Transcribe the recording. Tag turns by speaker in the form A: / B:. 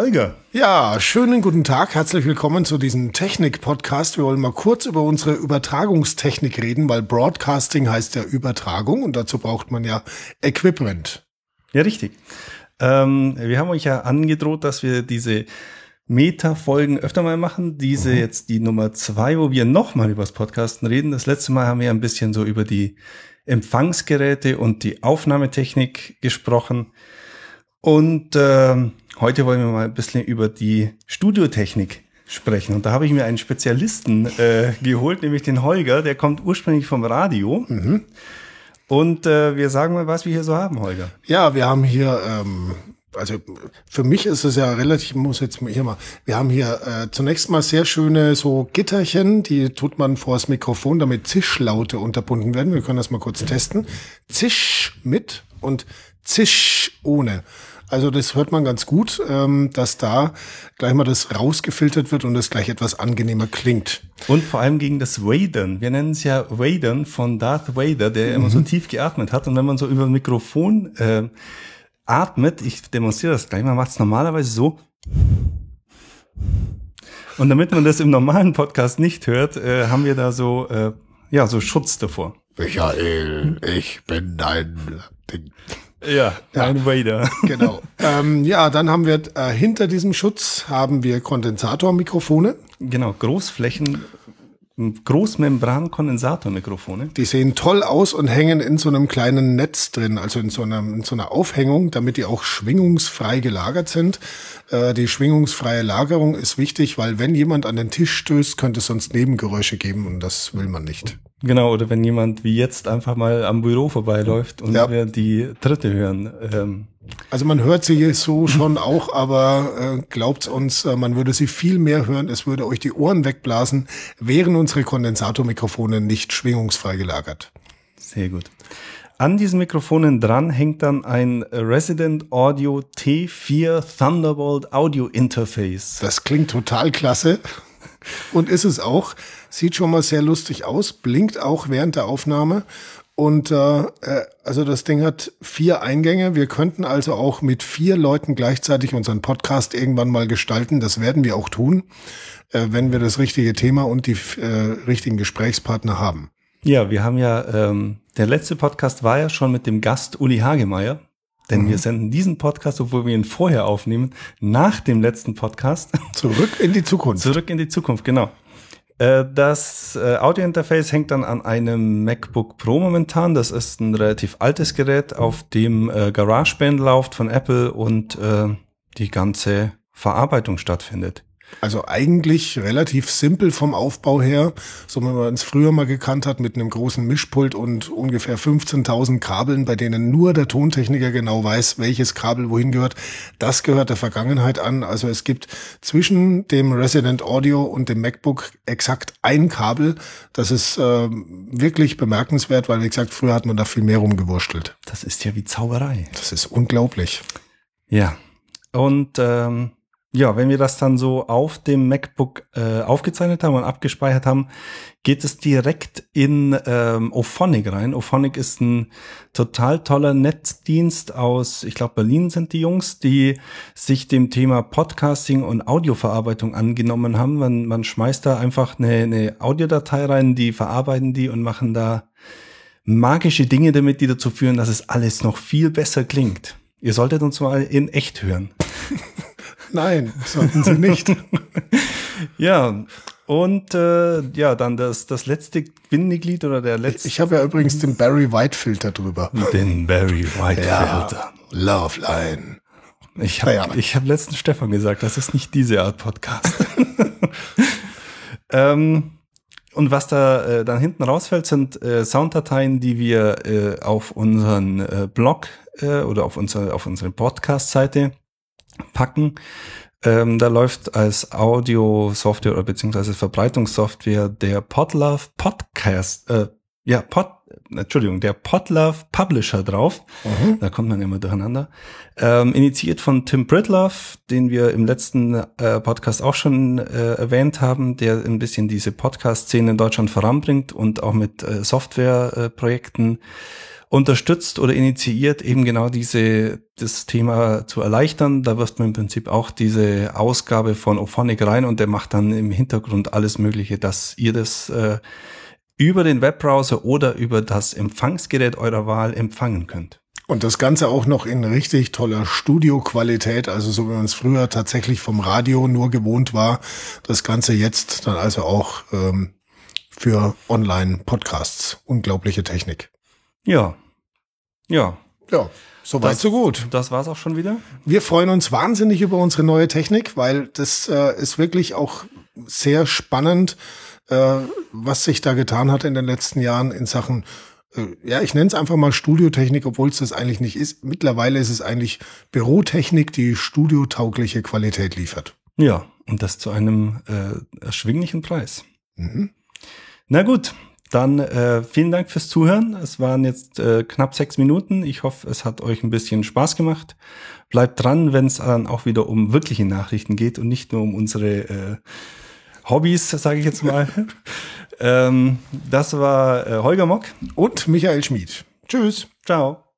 A: Holger.
B: Ja, schönen guten Tag. Herzlich willkommen zu diesem Technik-Podcast. Wir wollen mal kurz über unsere Übertragungstechnik reden, weil Broadcasting heißt ja Übertragung und dazu braucht man ja Equipment.
A: Ja, richtig. Ähm, wir haben euch ja angedroht, dass wir diese Meta-Folgen öfter mal machen. Diese mhm. jetzt die Nummer zwei, wo wir nochmal über das Podcasten reden. Das letzte Mal haben wir ein bisschen so über die Empfangsgeräte und die Aufnahmetechnik gesprochen. Und äh, heute wollen wir mal ein bisschen über die Studiotechnik sprechen. Und da habe ich mir einen Spezialisten äh, geholt, nämlich den Holger. Der kommt ursprünglich vom Radio. Mhm. Und äh, wir sagen mal, was wir hier so haben, Holger.
B: Ja, wir haben hier, ähm, also für mich ist es ja relativ, muss jetzt hier mal, wir haben hier äh, zunächst mal sehr schöne so Gitterchen, die tut man vor das Mikrofon, damit Zischlaute unterbunden werden. Wir können das mal kurz testen. Zisch mit und Zisch ohne. Also das hört man ganz gut, ähm, dass da gleich mal das rausgefiltert wird und es gleich etwas angenehmer klingt.
A: Und vor allem gegen das Wadern. Wir nennen es ja Wadern von Darth Vader, der mhm. immer so mhm. tief geatmet hat. Und wenn man so über Mikrofon äh, atmet, ich demonstriere das gleich mal, macht es normalerweise so. Und damit man das im normalen Podcast nicht hört, äh, haben wir da so, äh, ja, so Schutz davor.
B: Michael, ich bin dein Ding.
A: Ja, ein Vader.
B: Genau. Ähm, ja, dann haben wir äh, hinter diesem Schutz haben wir Kondensatormikrofone.
A: Genau, Großflächen, Großmembran-Kondensatormikrofone.
B: Die sehen toll aus und hängen in so einem kleinen Netz drin, also in so einer, in so einer Aufhängung, damit die auch schwingungsfrei gelagert sind. Äh, die schwingungsfreie Lagerung ist wichtig, weil wenn jemand an den Tisch stößt, könnte es sonst Nebengeräusche geben und das will man nicht.
A: Genau, oder wenn jemand wie jetzt einfach mal am Büro vorbeiläuft und ja. wir die dritte hören. Ähm.
B: Also man hört sie so schon auch, aber äh, glaubt uns, äh, man würde sie viel mehr hören. Es würde euch die Ohren wegblasen, wären unsere Kondensatormikrofone nicht schwingungsfrei gelagert.
A: Sehr gut. An diesen Mikrofonen dran hängt dann ein Resident Audio T4 Thunderbolt Audio Interface.
B: Das klingt total klasse. Und ist es auch. Sieht schon mal sehr lustig aus, blinkt auch während der Aufnahme. Und äh, äh, also das Ding hat vier Eingänge. Wir könnten also auch mit vier Leuten gleichzeitig unseren Podcast irgendwann mal gestalten. Das werden wir auch tun, äh, wenn wir das richtige Thema und die äh, richtigen Gesprächspartner haben.
A: Ja, wir haben ja, ähm, der letzte Podcast war ja schon mit dem Gast Uli Hagemeier. Denn mhm. wir senden diesen Podcast, obwohl wir ihn vorher aufnehmen, nach dem letzten Podcast.
B: Zurück in die Zukunft.
A: Zurück in die Zukunft, genau. Äh, das äh, Audiointerface hängt dann an einem MacBook Pro momentan. Das ist ein relativ altes Gerät, auf dem äh, GarageBand läuft von Apple und die ganze Verarbeitung stattfindet.
B: Also eigentlich relativ simpel vom Aufbau her, so wie man es früher mal gekannt hat mit einem großen Mischpult und ungefähr 15.000 Kabeln, bei denen nur der Tontechniker genau weiß, welches Kabel wohin gehört. Das gehört der Vergangenheit an. Also es gibt zwischen dem Resident Audio und dem MacBook exakt ein Kabel. Das ist äh, wirklich bemerkenswert, weil wie gesagt, früher hat man da viel mehr rumgewurschtelt.
A: Das ist ja wie Zauberei.
B: Das ist unglaublich.
A: Ja. Und ähm ja, wenn wir das dann so auf dem MacBook äh, aufgezeichnet haben und abgespeichert haben, geht es direkt in ähm, Ophonic rein. Ophonic ist ein total toller Netzdienst aus, ich glaube, Berlin sind die Jungs, die sich dem Thema Podcasting und Audioverarbeitung angenommen haben. Man, man schmeißt da einfach eine, eine Audiodatei rein, die verarbeiten die und machen da magische Dinge damit, die dazu führen, dass es alles noch viel besser klingt. Ihr solltet uns mal in echt hören.
B: Nein, sollten Sie nicht.
A: ja, und äh, ja, dann das, das letzte Bindeglied oder der letzte.
B: Ich, habe ja übrigens den Barry White Filter drüber.
A: Den Barry White ja, Filter.
B: Love Line.
A: Ich habe ja. Ich hab letzten Stefan gesagt, das ist nicht diese Art Podcast. ähm, und was da äh, dann hinten rausfällt, sind äh, Sounddateien, die wir äh, auf unseren äh, Blog äh, oder auf, unser, auf unsere Podcast-Seite packen. Ähm, da läuft als Audio-Software oder beziehungsweise Verbreitungssoftware der Podlove Podcast, äh, ja, Pod, Entschuldigung, der Podlove Publisher drauf. Mhm. Da kommt man immer durcheinander. Ähm, initiiert von Tim Britlove, den wir im letzten äh, Podcast auch schon äh, erwähnt haben, der ein bisschen diese Podcast-Szene in Deutschland voranbringt und auch mit äh, Softwareprojekten unterstützt oder initiiert, eben genau diese, das Thema zu erleichtern. Da wirft man im Prinzip auch diese Ausgabe von Ophonic rein und der macht dann im Hintergrund alles Mögliche, dass ihr das äh, über den Webbrowser oder über das Empfangsgerät eurer Wahl empfangen könnt.
B: Und das Ganze auch noch in richtig toller Studioqualität, also so wie man es früher tatsächlich vom Radio nur gewohnt war. Das Ganze jetzt dann also auch ähm, für Online-Podcasts. Unglaubliche Technik.
A: Ja. Ja.
B: Ja. Soweit so gut.
A: Das war's auch schon wieder.
B: Wir freuen uns wahnsinnig über unsere neue Technik, weil das äh, ist wirklich auch sehr spannend äh, was sich da getan hat in den letzten Jahren in Sachen, äh, ja, ich nenne es einfach mal Studiotechnik, obwohl es das eigentlich nicht ist. Mittlerweile ist es eigentlich Bürotechnik, die studiotaugliche Qualität liefert.
A: Ja, und das zu einem äh, erschwinglichen Preis. Mhm. Na gut, dann äh, vielen Dank fürs Zuhören. Es waren jetzt äh, knapp sechs Minuten. Ich hoffe, es hat euch ein bisschen Spaß gemacht. Bleibt dran, wenn es dann auch wieder um wirkliche Nachrichten geht und nicht nur um unsere äh, Hobbys, sage ich jetzt mal. ähm, das war äh, Holger Mock
B: und Michael Schmid. Tschüss.
A: Ciao.